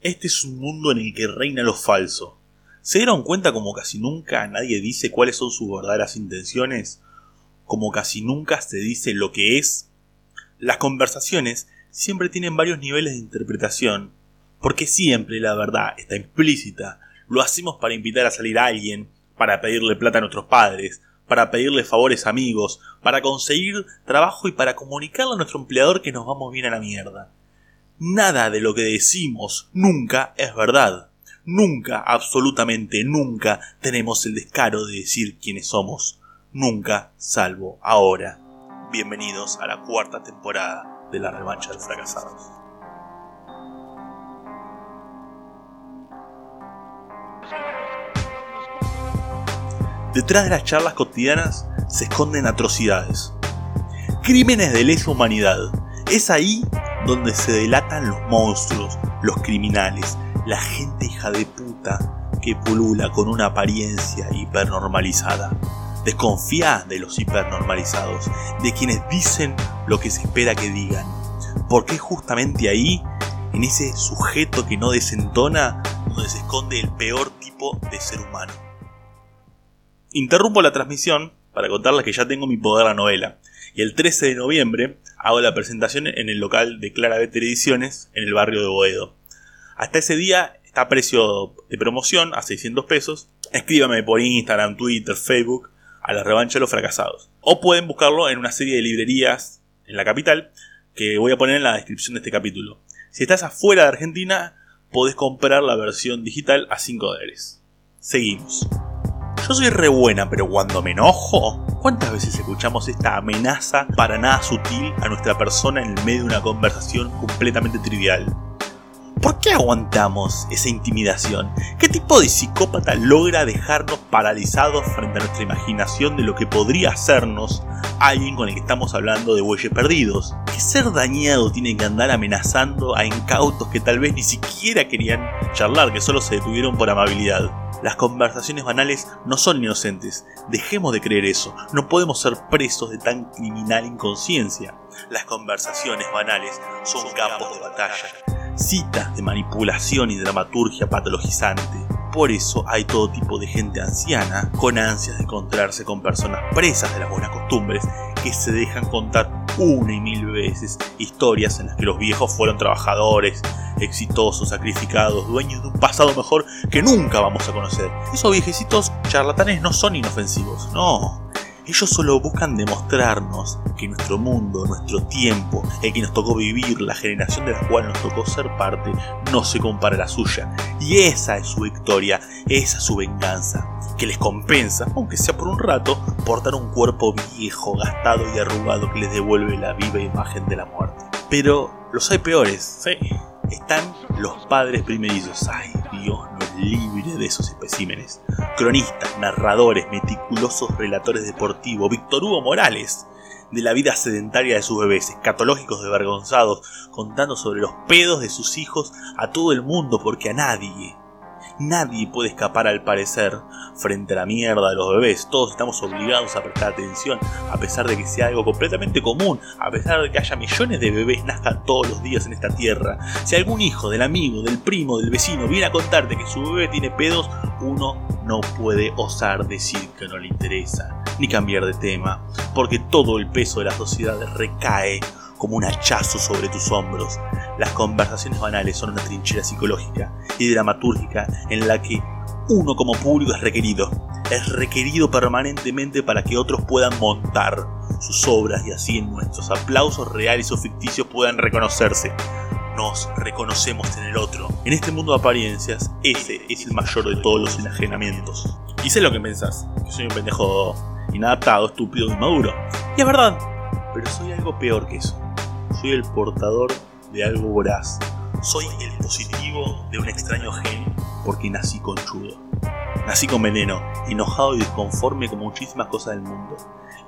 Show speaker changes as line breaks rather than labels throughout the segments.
Este es un mundo en el que reina lo falso. ¿Se dieron cuenta como casi nunca nadie dice cuáles son sus verdaderas intenciones? Como casi nunca se dice lo que es. Las conversaciones siempre tienen varios niveles de interpretación, porque siempre la verdad está implícita. Lo hacemos para invitar a salir a alguien, para pedirle plata a nuestros padres, para pedirle favores a amigos, para conseguir trabajo y para comunicarle a nuestro empleador que nos vamos bien a la mierda. Nada de lo que decimos nunca es verdad. Nunca, absolutamente nunca, tenemos el descaro de decir quiénes somos. Nunca, salvo ahora. Bienvenidos a la cuarta temporada de La Revancha de Fracasados. Detrás de las charlas cotidianas se esconden atrocidades. Crímenes de lesa humanidad. Es ahí donde se delatan los monstruos, los criminales, la gente hija de puta que pulula con una apariencia hipernormalizada. Desconfía de los hipernormalizados, de quienes dicen lo que se espera que digan, porque es justamente ahí, en ese sujeto que no desentona, donde se esconde el peor tipo de ser humano. Interrumpo la transmisión para contarles que ya tengo mi poder la novela, y el 13 de noviembre hago la presentación en el local de Clara Better Ediciones en el barrio de Boedo. Hasta ese día está a precio de promoción a 600 pesos. Escríbame por Instagram, Twitter, Facebook a la revancha de los fracasados. O pueden buscarlo en una serie de librerías en la capital que voy a poner en la descripción de este capítulo. Si estás afuera de Argentina, podés comprar la versión digital a 5 dólares. Seguimos. Yo soy re buena, pero cuando me enojo, ¿cuántas veces escuchamos esta amenaza para nada sutil a nuestra persona en el medio de una conversación completamente trivial? ¿Por qué aguantamos esa intimidación? ¿Qué tipo de psicópata logra dejarnos paralizados frente a nuestra imaginación de lo que podría hacernos alguien con el que estamos hablando de bueyes perdidos? ¿Qué ser dañado tiene que andar amenazando a incautos que tal vez ni siquiera querían charlar, que solo se detuvieron por amabilidad? Las conversaciones banales no son inocentes. Dejemos de creer eso. No podemos ser presos de tan criminal inconsciencia. Las conversaciones banales son campos de batalla. Citas de manipulación y dramaturgia patologizante. Por eso hay todo tipo de gente anciana con ansias de encontrarse con personas presas de las buenas costumbres que se dejan contar una y mil veces historias en las que los viejos fueron trabajadores, exitosos, sacrificados, dueños de un pasado mejor que nunca vamos a conocer. Esos viejecitos charlatanes no son inofensivos, no. Ellos solo buscan demostrarnos que nuestro mundo, nuestro tiempo, el que nos tocó vivir, la generación de la cual nos tocó ser parte, no se compara a la suya. Y esa es su victoria, esa es su venganza, que les compensa, aunque sea por un rato, portar un cuerpo viejo, gastado y arrugado que les devuelve la viva imagen de la muerte. Pero los hay peores, sí. Están los padres primerizos. Ay, libre de esos especímenes. Cronistas, narradores, meticulosos relatores deportivos, Víctor Hugo Morales, de la vida sedentaria de sus bebés, escatológicos desvergonzados, contando sobre los pedos de sus hijos a todo el mundo porque a nadie, Nadie puede escapar al parecer frente a la mierda de los bebés. Todos estamos obligados a prestar atención, a pesar de que sea algo completamente común, a pesar de que haya millones de bebés nazcan todos los días en esta tierra. Si algún hijo del amigo, del primo, del vecino viene a contarte que su bebé tiene pedos, uno no puede osar decir que no le interesa, ni cambiar de tema, porque todo el peso de la sociedad recae como un hachazo sobre tus hombros. Las conversaciones banales son una trinchera psicológica y dramatúrgica en la que uno como público es requerido. Es requerido permanentemente para que otros puedan montar sus obras y así en nuestros aplausos reales o ficticios puedan reconocerse. Nos reconocemos en el otro. En este mundo de apariencias, ese es el mayor de todos los enajenamientos. Y sé lo que pensás, que soy un pendejo inadaptado, estúpido, inmaduro. Y es verdad, pero soy algo peor que eso soy el portador de algo voraz. Soy el positivo de un extraño gen porque nací con chudo. Nací con veneno, enojado y desconforme con muchísimas cosas del mundo.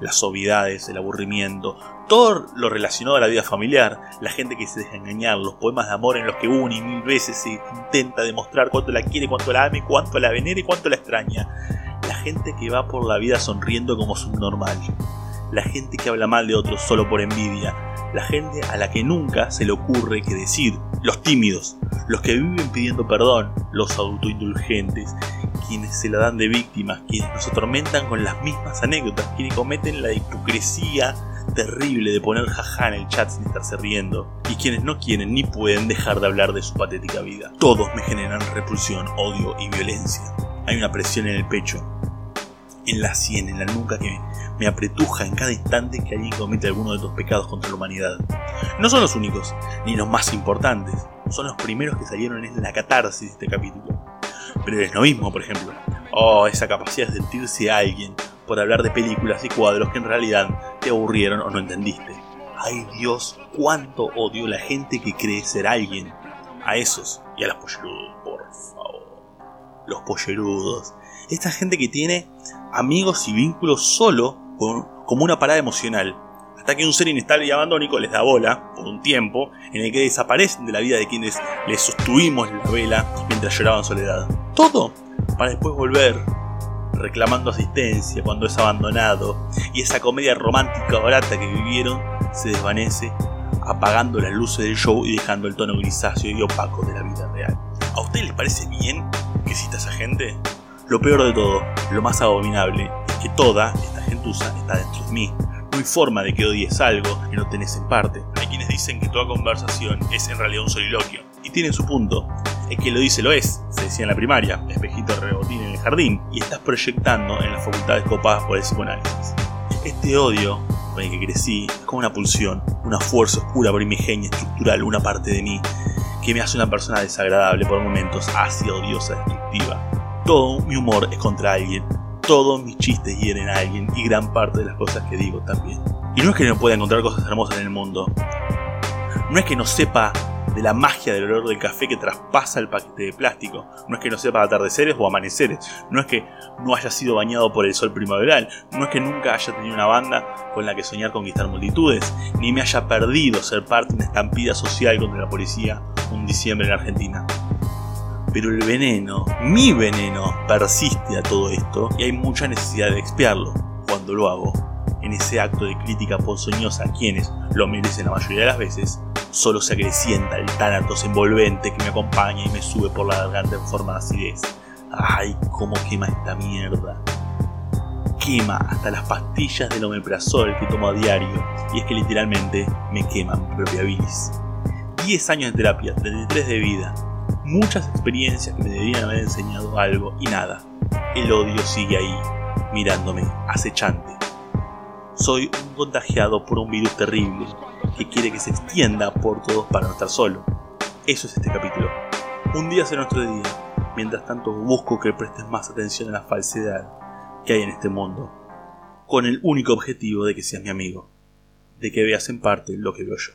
Las obviedades, el aburrimiento, todo lo relacionado a la vida familiar, la gente que se deja engañar, los poemas de amor en los que una y mil veces se intenta demostrar cuánto la quiere, cuánto la ame, cuánto la venera y cuánto la extraña. La gente que va por la vida sonriendo como subnormal la gente que habla mal de otros solo por envidia, la gente a la que nunca se le ocurre que decir, los tímidos, los que viven pidiendo perdón, los autoindulgentes, quienes se la dan de víctimas, quienes nos atormentan con las mismas anécdotas, quienes cometen la hipocresía terrible de poner jaja en el chat sin estarse riendo, y quienes no quieren ni pueden dejar de hablar de su patética vida. Todos me generan repulsión, odio y violencia. Hay una presión en el pecho, en la sien, en la nuca que me apretuja en cada instante que alguien comete alguno de estos pecados contra la humanidad. No son los únicos, ni los más importantes, son los primeros que salieron en la catarsis de este capítulo. Pero el esnovismo, por ejemplo, oh, esa capacidad de sentirse alguien por hablar de películas y cuadros que en realidad te aburrieron o no entendiste. Ay Dios, cuánto odio la gente que cree ser alguien. A esos y a los pollerudos, por favor. Los pollerudos. Esta gente que tiene amigos y vínculos solo como una parada emocional. Hasta que un ser inestable y abandónico les da bola por un tiempo en el que desaparecen de la vida de quienes les sostuvimos la vela mientras lloraban soledad. Todo para después volver reclamando asistencia cuando es abandonado y esa comedia romántica barata que vivieron se desvanece apagando las luces del show y dejando el tono grisáceo y opaco de la vida real. ¿A ustedes les parece bien que exista esa gente? Lo peor de todo, lo más abominable, es que toda esta gentuza está dentro de mí. No hay forma de que odies algo que no tenés en parte. Hay quienes dicen que toda conversación es en realidad un soliloquio. Y tienen su punto. Es que lo dice lo es, se decía en la primaria, espejito rebotín en el jardín, y estás proyectando en las facultades copadas por el psicoanálisis. Este odio con el que crecí es como una pulsión, una fuerza oscura primigenia, estructural, una parte de mí, que me hace una persona desagradable por momentos, ácida, odiosa, destructiva todo mi humor es contra alguien, todos mis chistes hieren a alguien y gran parte de las cosas que digo también. Y no es que no pueda encontrar cosas hermosas en el mundo, no es que no sepa de la magia del olor del café que traspasa el paquete de plástico. No es que no sepa atardeceres o amaneceres. No es que no haya sido bañado por el sol primaveral. No es que nunca haya tenido una banda con la que soñar conquistar multitudes. Ni me haya perdido ser parte de una estampida social contra la policía un diciembre en Argentina. Pero el veneno, mi veneno, persiste a todo esto y hay mucha necesidad de expiarlo cuando lo hago. En ese acto de crítica ponzoñosa a quienes lo merecen la mayoría de las veces, solo se acrecienta el tánatos envolvente que me acompaña y me sube por la garganta en forma de acidez. ¡Ay, cómo quema esta mierda! Quema hasta las pastillas del omeprazol que tomo a diario y es que literalmente me queman mi propia bilis. 10 años de terapia, 33 de vida, muchas experiencias que me deberían haber enseñado algo y nada. El odio sigue ahí, mirándome, acechante. Soy un contagiado por un virus terrible que quiere que se extienda por todos para no estar solo. Eso es este capítulo. Un día será nuestro día. Mientras tanto busco que prestes más atención a la falsedad que hay en este mundo, con el único objetivo de que seas mi amigo, de que veas en parte lo que veo yo.